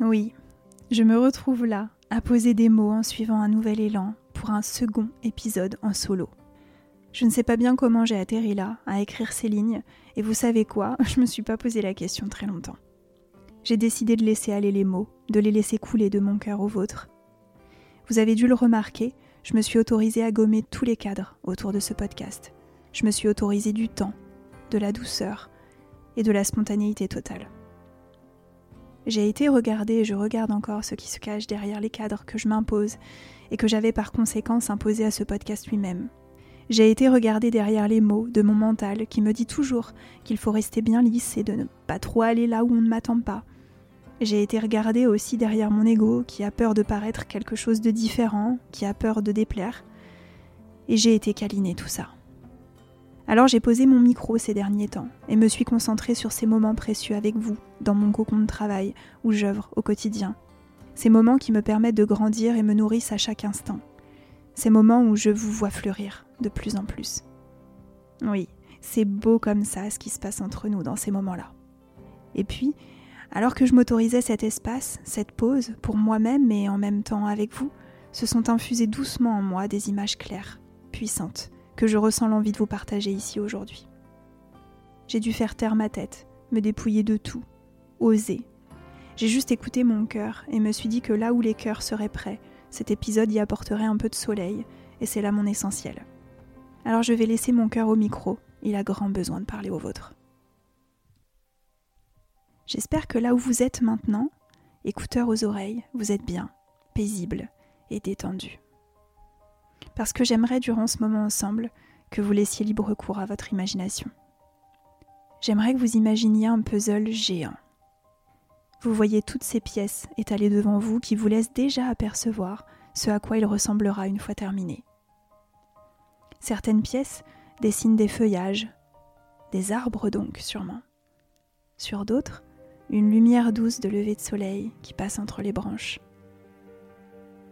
Oui, je me retrouve là, à poser des mots en suivant un nouvel élan pour un second épisode en solo. Je ne sais pas bien comment j'ai atterri là, à écrire ces lignes, et vous savez quoi, je me suis pas posé la question très longtemps. J'ai décidé de laisser aller les mots, de les laisser couler de mon cœur au vôtre. Vous avez dû le remarquer, je me suis autorisée à gommer tous les cadres autour de ce podcast. Je me suis autorisée du temps, de la douceur et de la spontanéité totale. J'ai été regarder et je regarde encore ce qui se cache derrière les cadres que je m'impose et que j'avais par conséquence imposé à ce podcast lui-même. J'ai été regarder derrière les mots de mon mental qui me dit toujours qu'il faut rester bien lisse et de ne pas trop aller là où on ne m'attend pas. J'ai été regarder aussi derrière mon ego qui a peur de paraître quelque chose de différent, qui a peur de déplaire. Et j'ai été câliner tout ça. Alors j'ai posé mon micro ces derniers temps et me suis concentrée sur ces moments précieux avec vous, dans mon cocon de travail, où j'œuvre au quotidien. Ces moments qui me permettent de grandir et me nourrissent à chaque instant. Ces moments où je vous vois fleurir de plus en plus. Oui, c'est beau comme ça ce qui se passe entre nous dans ces moments-là. Et puis, alors que je m'autorisais cet espace, cette pause, pour moi-même et en même temps avec vous, se sont infusées doucement en moi des images claires, puissantes, que je ressens l'envie de vous partager ici aujourd'hui. J'ai dû faire taire ma tête, me dépouiller de tout, oser. J'ai juste écouté mon cœur et me suis dit que là où les cœurs seraient prêts, cet épisode y apporterait un peu de soleil, et c'est là mon essentiel. Alors je vais laisser mon cœur au micro, il a grand besoin de parler au vôtre. J'espère que là où vous êtes maintenant, écouteurs aux oreilles, vous êtes bien, paisible et détendu parce que j'aimerais durant ce moment ensemble que vous laissiez libre cours à votre imagination. J'aimerais que vous imaginiez un puzzle géant. Vous voyez toutes ces pièces étalées devant vous qui vous laissent déjà apercevoir ce à quoi il ressemblera une fois terminé. Certaines pièces dessinent des feuillages, des arbres donc sûrement. Sur d'autres, une lumière douce de lever de soleil qui passe entre les branches.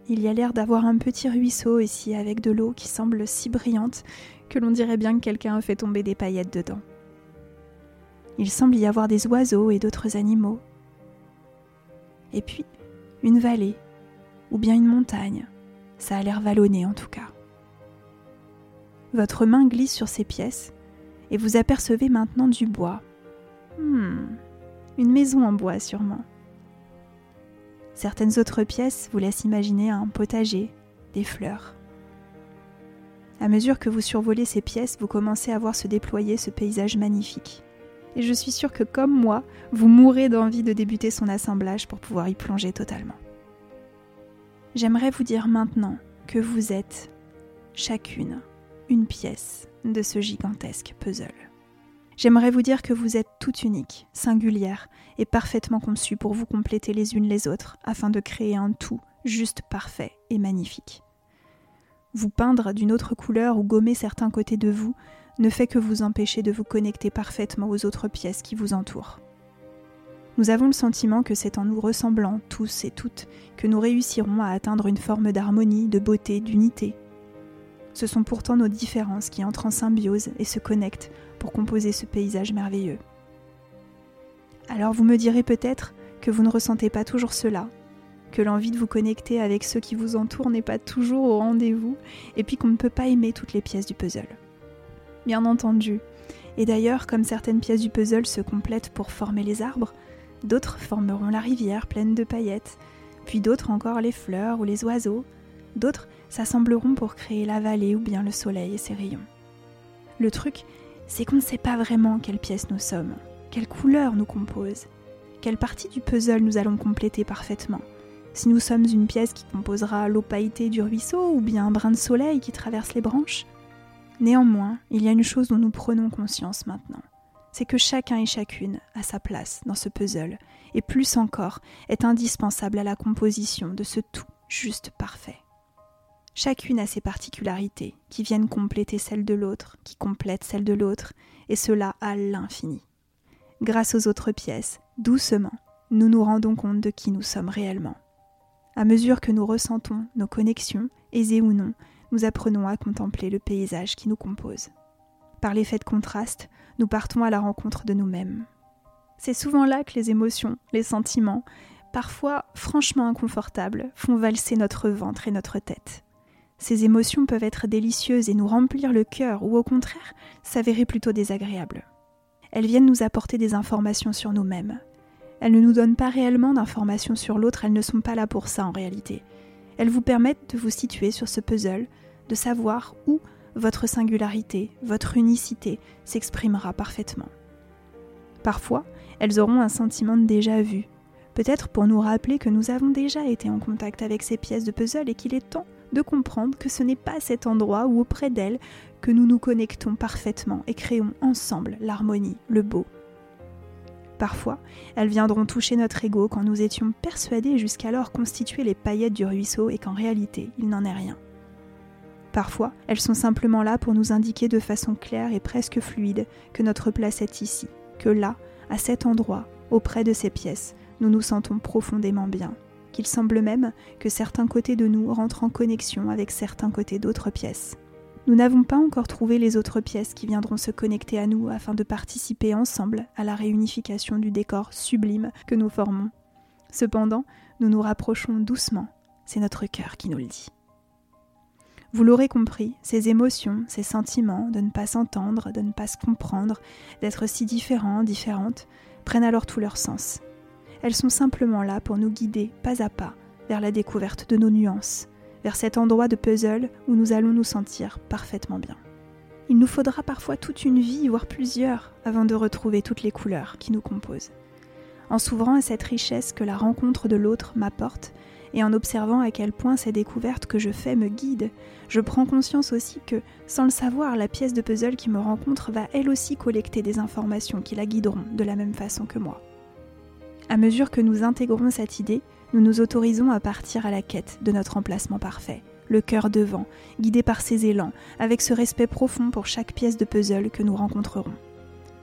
Il y a l'air d'avoir un petit ruisseau ici avec de l'eau qui semble si brillante que l'on dirait bien que quelqu'un a fait tomber des paillettes dedans. Il semble y avoir des oiseaux et d'autres animaux. Et puis, une vallée, ou bien une montagne. Ça a l'air vallonné en tout cas. Votre main glisse sur ces pièces et vous apercevez maintenant du bois. Hmm, une maison en bois sûrement. Certaines autres pièces vous laissent imaginer un potager, des fleurs. À mesure que vous survolez ces pièces, vous commencez à voir se déployer ce paysage magnifique. Et je suis sûre que comme moi, vous mourrez d'envie de débuter son assemblage pour pouvoir y plonger totalement. J'aimerais vous dire maintenant que vous êtes chacune une pièce de ce gigantesque puzzle. J'aimerais vous dire que vous êtes toute unique, singulière et parfaitement conçue pour vous compléter les unes les autres afin de créer un tout juste parfait et magnifique. Vous peindre d'une autre couleur ou gommer certains côtés de vous ne fait que vous empêcher de vous connecter parfaitement aux autres pièces qui vous entourent. Nous avons le sentiment que c'est en nous ressemblant tous et toutes que nous réussirons à atteindre une forme d'harmonie, de beauté, d'unité. Ce sont pourtant nos différences qui entrent en symbiose et se connectent composer ce paysage merveilleux. Alors vous me direz peut-être que vous ne ressentez pas toujours cela, que l'envie de vous connecter avec ceux qui vous entourent n'est pas toujours au rendez-vous, et puis qu'on ne peut pas aimer toutes les pièces du puzzle. Bien entendu. Et d'ailleurs, comme certaines pièces du puzzle se complètent pour former les arbres, d'autres formeront la rivière pleine de paillettes, puis d'autres encore les fleurs ou les oiseaux, d'autres s'assembleront pour créer la vallée ou bien le soleil et ses rayons. Le truc, c'est qu'on ne sait pas vraiment quelle pièce nous sommes, quelle couleur nous compose, quelle partie du puzzle nous allons compléter parfaitement. Si nous sommes une pièce qui composera l'opacité du ruisseau ou bien un brin de soleil qui traverse les branches. Néanmoins, il y a une chose dont nous prenons conscience maintenant. C'est que chacun et chacune a sa place dans ce puzzle, et plus encore, est indispensable à la composition de ce tout juste parfait. Chacune a ses particularités qui viennent compléter celle de l'autre, qui complètent celle de l'autre, et cela à l'infini. Grâce aux autres pièces, doucement, nous nous rendons compte de qui nous sommes réellement. À mesure que nous ressentons nos connexions, aisées ou non, nous apprenons à contempler le paysage qui nous compose. Par l'effet de contraste, nous partons à la rencontre de nous-mêmes. C'est souvent là que les émotions, les sentiments, parfois franchement inconfortables, font valser notre ventre et notre tête. Ces émotions peuvent être délicieuses et nous remplir le cœur, ou au contraire s'avérer plutôt désagréables. Elles viennent nous apporter des informations sur nous-mêmes. Elles ne nous donnent pas réellement d'informations sur l'autre, elles ne sont pas là pour ça en réalité. Elles vous permettent de vous situer sur ce puzzle, de savoir où votre singularité, votre unicité s'exprimera parfaitement. Parfois, elles auront un sentiment de déjà vu, peut-être pour nous rappeler que nous avons déjà été en contact avec ces pièces de puzzle et qu'il est temps de comprendre que ce n'est pas cet endroit ou auprès d'elle que nous nous connectons parfaitement et créons ensemble l'harmonie, le beau. Parfois, elles viendront toucher notre ego quand nous étions persuadés jusqu'alors constituer les paillettes du ruisseau et qu'en réalité, il n'en est rien. Parfois, elles sont simplement là pour nous indiquer de façon claire et presque fluide que notre place est ici, que là, à cet endroit, auprès de ces pièces, nous nous sentons profondément bien, qu'il semble même que certains côtés de nous rentrent en connexion avec certains côtés d'autres pièces. Nous n'avons pas encore trouvé les autres pièces qui viendront se connecter à nous afin de participer ensemble à la réunification du décor sublime que nous formons. Cependant, nous nous rapprochons doucement, c'est notre cœur qui nous le dit. Vous l'aurez compris, ces émotions, ces sentiments de ne pas s'entendre, de ne pas se comprendre, d'être si différents, différentes, prennent alors tout leur sens. Elles sont simplement là pour nous guider pas à pas vers la découverte de nos nuances, vers cet endroit de puzzle où nous allons nous sentir parfaitement bien. Il nous faudra parfois toute une vie, voire plusieurs, avant de retrouver toutes les couleurs qui nous composent. En s'ouvrant à cette richesse que la rencontre de l'autre m'apporte, et en observant à quel point ces découvertes que je fais me guident, je prends conscience aussi que, sans le savoir, la pièce de puzzle qui me rencontre va elle aussi collecter des informations qui la guideront de la même façon que moi. À mesure que nous intégrons cette idée, nous nous autorisons à partir à la quête de notre emplacement parfait, le cœur devant, guidé par ses élans, avec ce respect profond pour chaque pièce de puzzle que nous rencontrerons.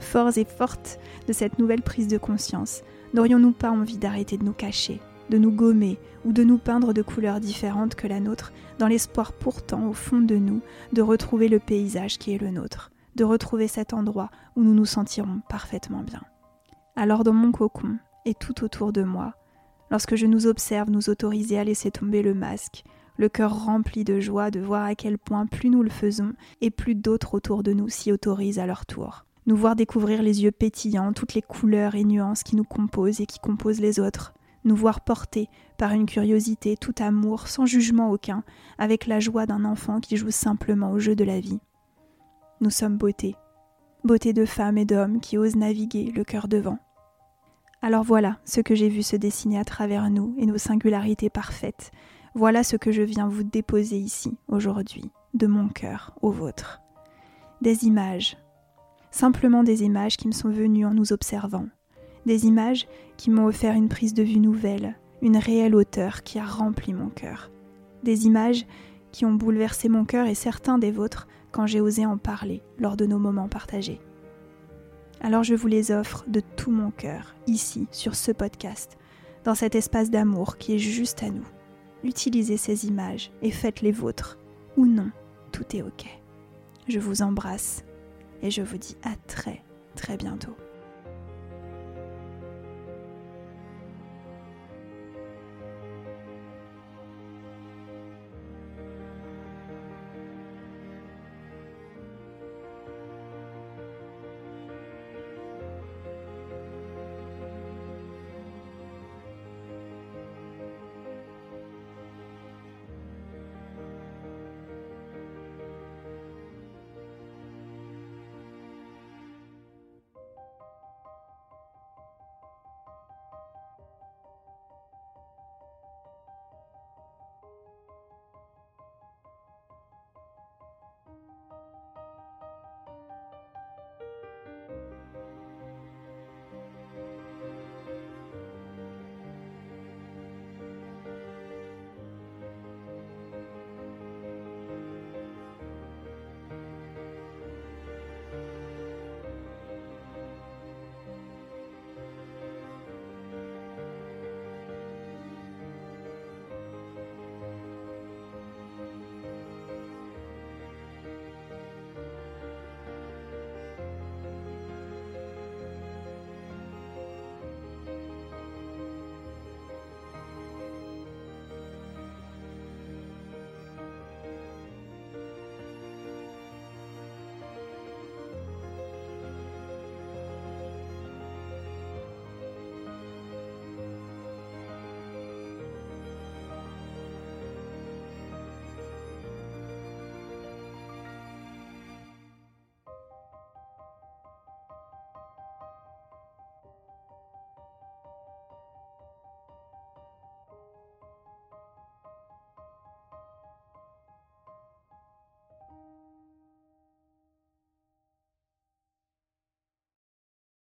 Forts et fortes de cette nouvelle prise de conscience, n'aurions-nous pas envie d'arrêter de nous cacher, de nous gommer ou de nous peindre de couleurs différentes que la nôtre, dans l'espoir pourtant au fond de nous de retrouver le paysage qui est le nôtre, de retrouver cet endroit où nous nous sentirons parfaitement bien. Alors dans mon cocon, et tout autour de moi, lorsque je nous observe nous autoriser à laisser tomber le masque, le cœur rempli de joie de voir à quel point plus nous le faisons et plus d'autres autour de nous s'y autorisent à leur tour. Nous voir découvrir les yeux pétillants, toutes les couleurs et nuances qui nous composent et qui composent les autres. Nous voir porter par une curiosité, tout amour, sans jugement aucun, avec la joie d'un enfant qui joue simplement au jeu de la vie. Nous sommes beauté, beauté de femmes et d'hommes qui osent naviguer le cœur devant. Alors voilà ce que j'ai vu se dessiner à travers nous et nos singularités parfaites. Voilà ce que je viens vous déposer ici, aujourd'hui, de mon cœur au vôtre. Des images, simplement des images qui me sont venues en nous observant. Des images qui m'ont offert une prise de vue nouvelle, une réelle hauteur qui a rempli mon cœur. Des images qui ont bouleversé mon cœur et certains des vôtres quand j'ai osé en parler lors de nos moments partagés. Alors je vous les offre de tout mon cœur, ici, sur ce podcast, dans cet espace d'amour qui est juste à nous. Utilisez ces images et faites les vôtres, ou non, tout est ok. Je vous embrasse et je vous dis à très très bientôt.